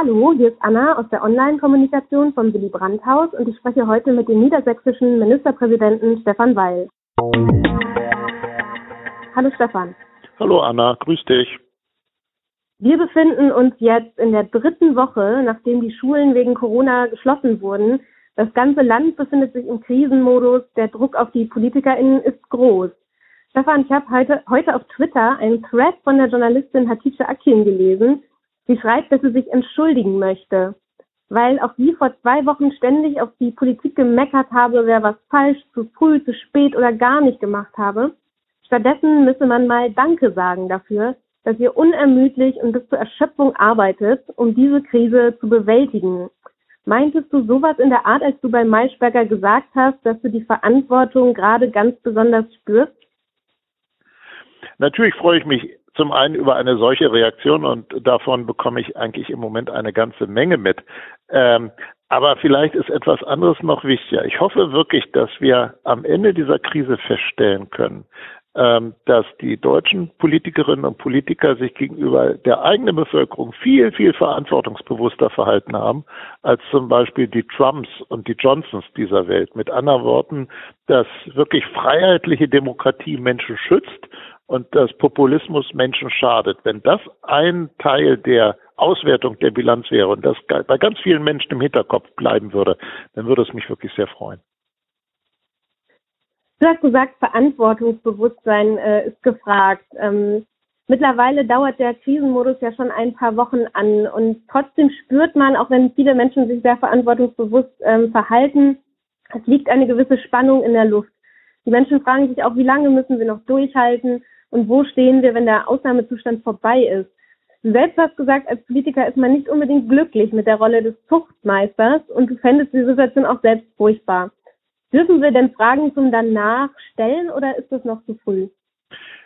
Hallo, hier ist Anna aus der Online-Kommunikation vom Willy Brandt-Haus und ich spreche heute mit dem niedersächsischen Ministerpräsidenten Stefan Weil. Hallo Stefan. Hallo Anna, grüß dich. Wir befinden uns jetzt in der dritten Woche, nachdem die Schulen wegen Corona geschlossen wurden. Das ganze Land befindet sich im Krisenmodus. Der Druck auf die PolitikerInnen ist groß. Stefan, ich habe heute, heute auf Twitter einen Thread von der Journalistin Hatice Akin gelesen, Sie schreibt, dass sie sich entschuldigen möchte, weil auch sie vor zwei Wochen ständig auf die Politik gemeckert habe, wer was falsch, zu früh, zu spät oder gar nicht gemacht habe. Stattdessen müsse man mal Danke sagen dafür, dass ihr unermüdlich und bis zur Erschöpfung arbeitet, um diese Krise zu bewältigen. Meintest du sowas in der Art, als du bei Maischberger gesagt hast, dass du die Verantwortung gerade ganz besonders spürst? Natürlich freue ich mich zum einen über eine solche Reaktion und davon bekomme ich eigentlich im Moment eine ganze Menge mit. Ähm, aber vielleicht ist etwas anderes noch wichtiger. Ich hoffe wirklich, dass wir am Ende dieser Krise feststellen können, ähm, dass die deutschen Politikerinnen und Politiker sich gegenüber der eigenen Bevölkerung viel, viel verantwortungsbewusster verhalten haben, als zum Beispiel die Trumps und die Johnsons dieser Welt. Mit anderen Worten, dass wirklich freiheitliche Demokratie Menschen schützt und dass Populismus Menschen schadet. Wenn das ein Teil der Auswertung der Bilanz wäre und das bei ganz vielen Menschen im Hinterkopf bleiben würde, dann würde es mich wirklich sehr freuen. Du hast gesagt, Verantwortungsbewusstsein äh, ist gefragt. Ähm, mittlerweile dauert der Krisenmodus ja schon ein paar Wochen an und trotzdem spürt man, auch wenn viele Menschen sich sehr verantwortungsbewusst ähm, verhalten, es liegt eine gewisse Spannung in der Luft. Die Menschen fragen sich auch, wie lange müssen wir noch durchhalten und wo stehen wir, wenn der Ausnahmezustand vorbei ist. Du selbst hast gesagt, als Politiker ist man nicht unbedingt glücklich mit der Rolle des Zuchtmeisters und du fändest die Situation auch selbst furchtbar. Dürfen wir denn Fragen zum Danach stellen oder ist das noch zu früh?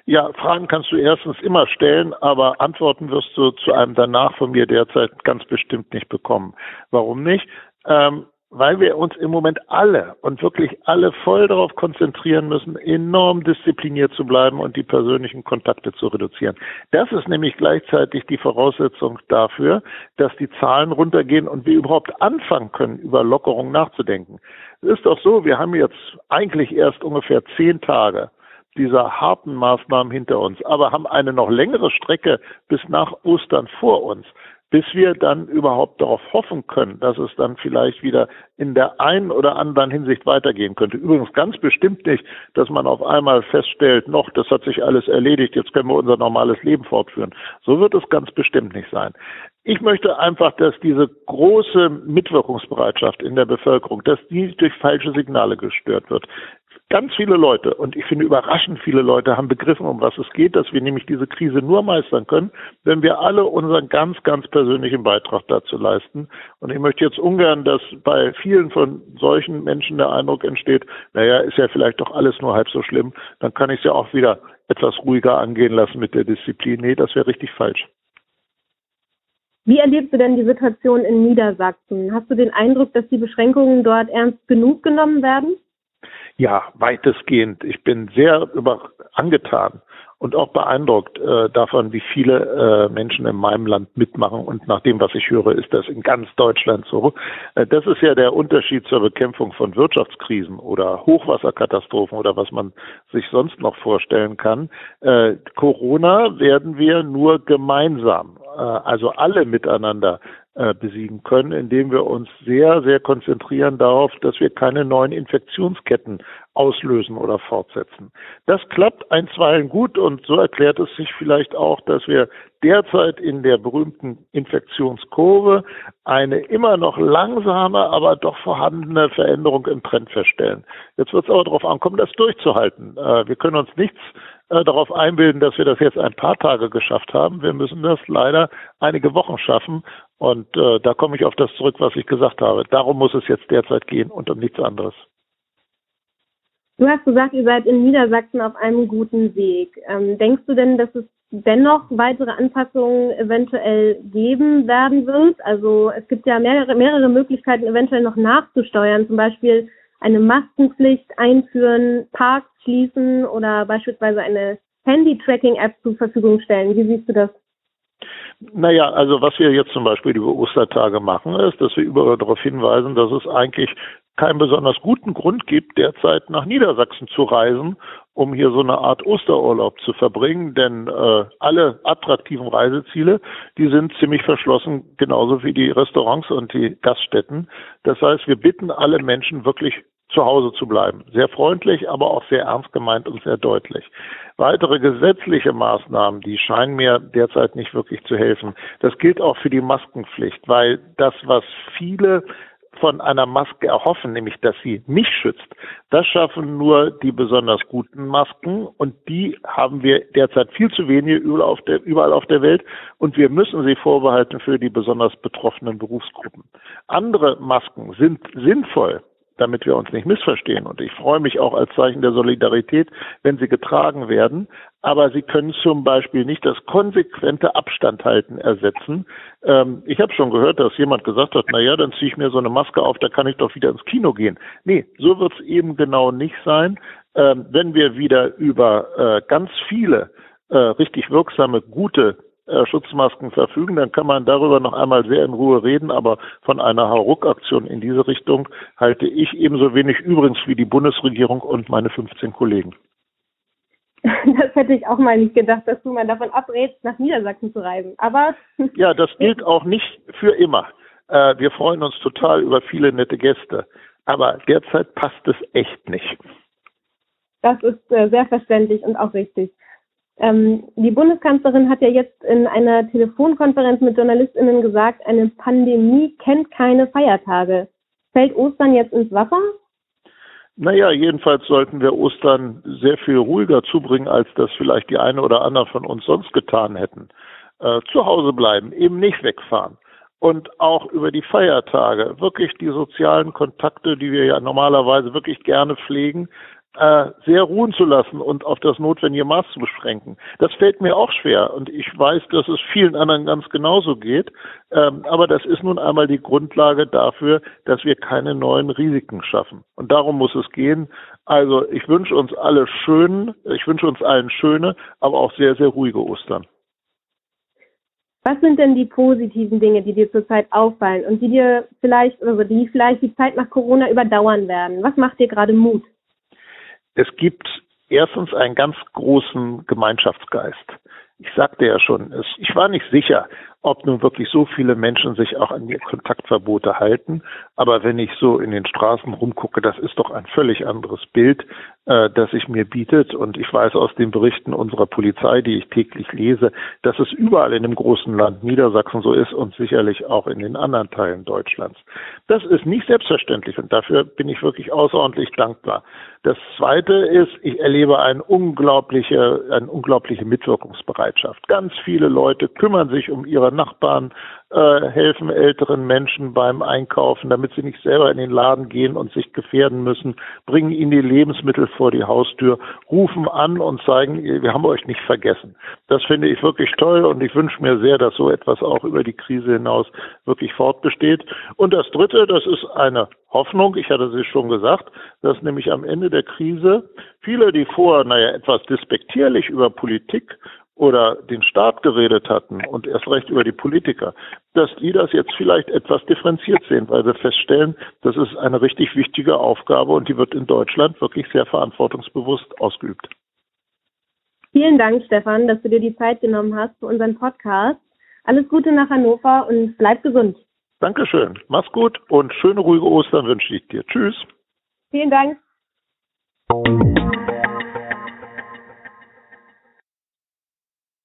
Ja, Fragen kannst du erstens immer stellen, aber Antworten wirst du zu einem Danach von mir derzeit ganz bestimmt nicht bekommen. Warum nicht? Ähm, weil wir uns im Moment alle und wirklich alle voll darauf konzentrieren müssen, enorm diszipliniert zu bleiben und die persönlichen Kontakte zu reduzieren. Das ist nämlich gleichzeitig die Voraussetzung dafür, dass die Zahlen runtergehen und wir überhaupt anfangen können, über Lockerung nachzudenken. Es ist doch so, wir haben jetzt eigentlich erst ungefähr zehn Tage dieser harten Maßnahmen hinter uns, aber haben eine noch längere Strecke bis nach Ostern vor uns bis wir dann überhaupt darauf hoffen können, dass es dann vielleicht wieder in der einen oder anderen Hinsicht weitergehen könnte. Übrigens ganz bestimmt nicht, dass man auf einmal feststellt, noch, das hat sich alles erledigt, jetzt können wir unser normales Leben fortführen. So wird es ganz bestimmt nicht sein. Ich möchte einfach, dass diese große Mitwirkungsbereitschaft in der Bevölkerung, dass die durch falsche Signale gestört wird. Ganz viele Leute, und ich finde überraschend viele Leute, haben begriffen, um was es geht, dass wir nämlich diese Krise nur meistern können, wenn wir alle unseren ganz, ganz persönlichen Beitrag dazu leisten. Und ich möchte jetzt ungern, dass bei vielen von solchen Menschen der Eindruck entsteht, naja, ist ja vielleicht doch alles nur halb so schlimm, dann kann ich es ja auch wieder etwas ruhiger angehen lassen mit der Disziplin. Nee, das wäre richtig falsch. Wie erlebst du denn die Situation in Niedersachsen? Hast du den Eindruck, dass die Beschränkungen dort ernst genug genommen werden? Ja, weitestgehend. Ich bin sehr über angetan und auch beeindruckt äh, davon, wie viele äh, Menschen in meinem Land mitmachen. Und nach dem, was ich höre, ist das in ganz Deutschland so. Äh, das ist ja der Unterschied zur Bekämpfung von Wirtschaftskrisen oder Hochwasserkatastrophen oder was man sich sonst noch vorstellen kann. Äh, Corona werden wir nur gemeinsam, äh, also alle miteinander besiegen können, indem wir uns sehr, sehr konzentrieren darauf, dass wir keine neuen Infektionsketten auslösen oder fortsetzen. Das klappt einstweilen gut und so erklärt es sich vielleicht auch, dass wir derzeit in der berühmten Infektionskurve eine immer noch langsame, aber doch vorhandene Veränderung im Trend feststellen. Jetzt wird es aber darauf ankommen, das durchzuhalten. Äh, wir können uns nichts äh, darauf einbilden, dass wir das jetzt ein paar Tage geschafft haben. Wir müssen das leider einige Wochen schaffen. Und äh, da komme ich auf das zurück, was ich gesagt habe. Darum muss es jetzt derzeit gehen und um nichts anderes. Du hast gesagt, ihr seid in Niedersachsen auf einem guten Weg. Ähm, denkst du denn, dass es dennoch weitere Anpassungen eventuell geben werden wird? Also es gibt ja mehrere, mehrere Möglichkeiten, eventuell noch nachzusteuern, zum Beispiel eine Maskenpflicht einführen, Parks schließen oder beispielsweise eine Handy-Tracking-App zur Verfügung stellen. Wie siehst du das? Naja, also was wir jetzt zum Beispiel über Ostertage machen, ist, dass wir überall darauf hinweisen, dass es eigentlich keinen besonders guten Grund gibt, derzeit nach Niedersachsen zu reisen, um hier so eine Art Osterurlaub zu verbringen, denn äh, alle attraktiven Reiseziele, die sind ziemlich verschlossen, genauso wie die Restaurants und die Gaststätten. Das heißt, wir bitten alle Menschen wirklich zu Hause zu bleiben. Sehr freundlich, aber auch sehr ernst gemeint und sehr deutlich. Weitere gesetzliche Maßnahmen, die scheinen mir derzeit nicht wirklich zu helfen. Das gilt auch für die Maskenpflicht, weil das, was viele von einer Maske erhoffen, nämlich dass sie mich schützt, das schaffen nur die besonders guten Masken und die haben wir derzeit viel zu wenige überall auf der, überall auf der Welt und wir müssen sie vorbehalten für die besonders betroffenen Berufsgruppen. Andere Masken sind sinnvoll, damit wir uns nicht missverstehen. Und ich freue mich auch als Zeichen der Solidarität, wenn sie getragen werden. Aber sie können zum Beispiel nicht das konsequente Abstandhalten ersetzen. Ähm, ich habe schon gehört, dass jemand gesagt hat, na ja, dann ziehe ich mir so eine Maske auf, da kann ich doch wieder ins Kino gehen. Nee, so wird es eben genau nicht sein. Ähm, wenn wir wieder über äh, ganz viele äh, richtig wirksame, gute äh, Schutzmasken verfügen, dann kann man darüber noch einmal sehr in Ruhe reden. Aber von einer Hauruck-Aktion in diese Richtung halte ich ebenso wenig übrigens wie die Bundesregierung und meine 15 Kollegen. Das hätte ich auch mal nicht gedacht, dass du mal davon abrätst, nach Niedersachsen zu reisen. Aber ja, das gilt auch nicht für immer. Äh, wir freuen uns total über viele nette Gäste, aber derzeit passt es echt nicht. Das ist äh, sehr verständlich und auch richtig. Ähm, die Bundeskanzlerin hat ja jetzt in einer Telefonkonferenz mit JournalistInnen gesagt, eine Pandemie kennt keine Feiertage. Fällt Ostern jetzt ins Wasser? Naja, jedenfalls sollten wir Ostern sehr viel ruhiger zubringen, als das vielleicht die eine oder andere von uns sonst getan hätten. Äh, zu Hause bleiben, eben nicht wegfahren. Und auch über die Feiertage wirklich die sozialen Kontakte, die wir ja normalerweise wirklich gerne pflegen, äh, sehr ruhen zu lassen und auf das notwendige Maß zu beschränken. Das fällt mir auch schwer und ich weiß, dass es vielen anderen ganz genauso geht. Ähm, aber das ist nun einmal die Grundlage dafür, dass wir keine neuen Risiken schaffen. Und darum muss es gehen. Also ich wünsche uns alle schönen, ich wünsche uns allen schöne, aber auch sehr, sehr ruhige Ostern. Was sind denn die positiven Dinge, die dir zurzeit auffallen und die dir vielleicht, also die vielleicht die Zeit nach Corona überdauern werden? Was macht dir gerade Mut? Es gibt erstens einen ganz großen Gemeinschaftsgeist. Ich sagte ja schon, ich war nicht sicher, ob nun wirklich so viele Menschen sich auch an die Kontaktverbote halten. Aber wenn ich so in den Straßen rumgucke, das ist doch ein völlig anderes Bild, äh, das sich mir bietet. Und ich weiß aus den Berichten unserer Polizei, die ich täglich lese, dass es überall in dem großen Land Niedersachsen so ist und sicherlich auch in den anderen Teilen Deutschlands. Das ist nicht selbstverständlich und dafür bin ich wirklich außerordentlich dankbar. Das Zweite ist, ich erlebe eine unglaubliche, eine unglaubliche Mitwirkungsbereitschaft. Ganz viele Leute kümmern sich um ihre Nachbarn, äh, helfen älteren Menschen beim Einkaufen, damit sie nicht selber in den Laden gehen und sich gefährden müssen, bringen ihnen die Lebensmittel vor die Haustür, rufen an und zeigen, wir haben euch nicht vergessen. Das finde ich wirklich toll und ich wünsche mir sehr, dass so etwas auch über die Krise hinaus wirklich fortbesteht. Und das Dritte, das ist eine Hoffnung, ich hatte es schon gesagt, dass nämlich am Ende der Krise viele, die vorher, naja, etwas despektierlich über Politik oder den Staat geredet hatten und erst recht über die Politiker, dass die das jetzt vielleicht etwas differenziert sehen, weil wir feststellen, das ist eine richtig wichtige Aufgabe und die wird in Deutschland wirklich sehr verantwortungsbewusst ausgeübt. Vielen Dank, Stefan, dass du dir die Zeit genommen hast für unseren Podcast. Alles Gute nach Hannover und bleib gesund. Dankeschön. Mach's gut und schöne ruhige Ostern wünsche ich dir. Tschüss. Vielen Dank.